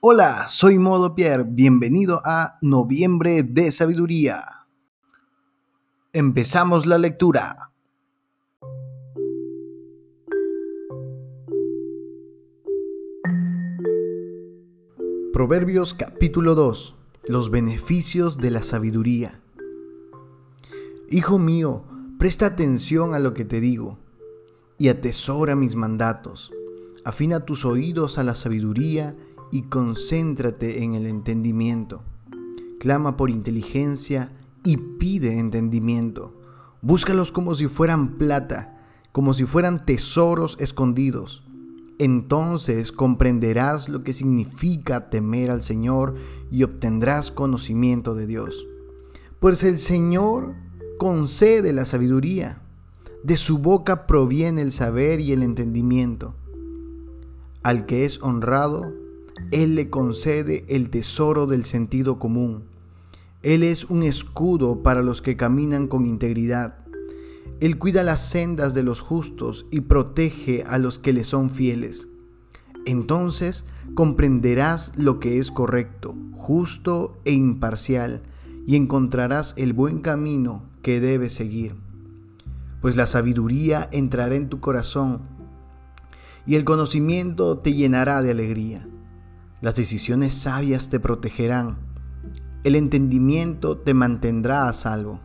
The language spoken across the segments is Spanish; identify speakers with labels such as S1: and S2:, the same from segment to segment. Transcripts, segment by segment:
S1: Hola, soy Modo Pierre, bienvenido a Noviembre de Sabiduría. Empezamos la lectura. Proverbios capítulo 2. Los beneficios de la sabiduría. Hijo mío, presta atención a lo que te digo y atesora mis mandatos. Afina tus oídos a la sabiduría y concéntrate en el entendimiento. Clama por inteligencia y pide entendimiento. Búscalos como si fueran plata, como si fueran tesoros escondidos. Entonces comprenderás lo que significa temer al Señor y obtendrás conocimiento de Dios. Pues el Señor concede la sabiduría. De su boca proviene el saber y el entendimiento. Al que es honrado, Él le concede el tesoro del sentido común. Él es un escudo para los que caminan con integridad. Él cuida las sendas de los justos y protege a los que le son fieles. Entonces comprenderás lo que es correcto, justo e imparcial, y encontrarás el buen camino que debes seguir. Pues la sabiduría entrará en tu corazón y el conocimiento te llenará de alegría. Las decisiones sabias te protegerán. El entendimiento te mantendrá a salvo.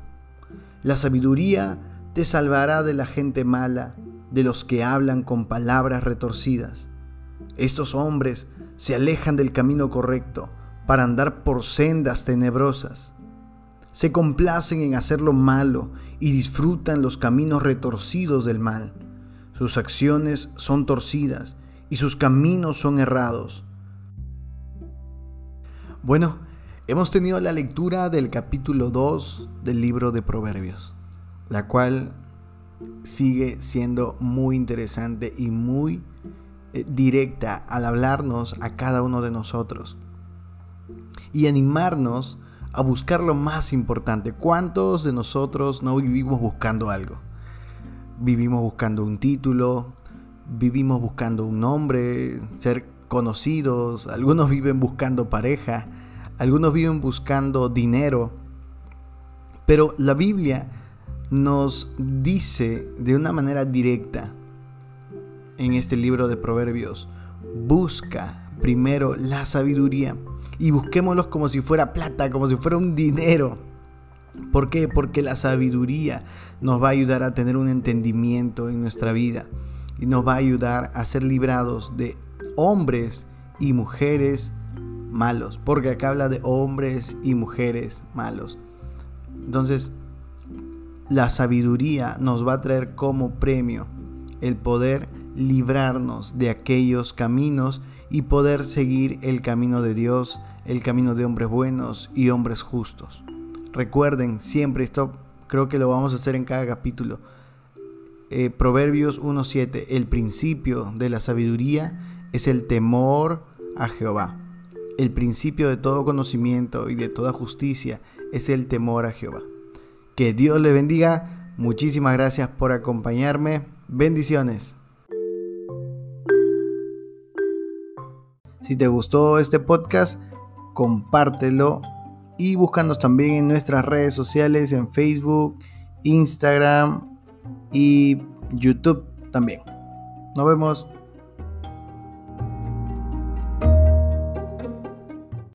S1: La sabiduría te salvará de la gente mala, de los que hablan con palabras retorcidas. Estos hombres se alejan del camino correcto para andar por sendas tenebrosas. Se complacen en hacer lo malo y disfrutan los caminos retorcidos del mal. Sus acciones son torcidas y sus caminos son errados. Bueno, hemos tenido la lectura del capítulo 2 del libro de Proverbios la cual sigue siendo muy interesante y muy eh, directa al hablarnos a cada uno de nosotros y animarnos a buscar lo más importante. ¿Cuántos de nosotros no vivimos buscando algo? Vivimos buscando un título, vivimos buscando un nombre, ser conocidos, algunos viven buscando pareja, algunos viven buscando dinero, pero la Biblia nos dice de una manera directa en este libro de Proverbios, busca primero la sabiduría y busquémoslos como si fuera plata, como si fuera un dinero. ¿Por qué? Porque la sabiduría nos va a ayudar a tener un entendimiento en nuestra vida y nos va a ayudar a ser librados de hombres y mujeres malos, porque acá habla de hombres y mujeres malos. Entonces, la sabiduría nos va a traer como premio el poder librarnos de aquellos caminos y poder seguir el camino de Dios, el camino de hombres buenos y hombres justos. Recuerden siempre, esto creo que lo vamos a hacer en cada capítulo. Eh, Proverbios 1.7, el principio de la sabiduría es el temor a Jehová. El principio de todo conocimiento y de toda justicia es el temor a Jehová. Que Dios le bendiga. Muchísimas gracias por acompañarme. Bendiciones. Si te gustó este podcast, compártelo y búscanos también en nuestras redes sociales, en Facebook, Instagram y YouTube también. Nos vemos.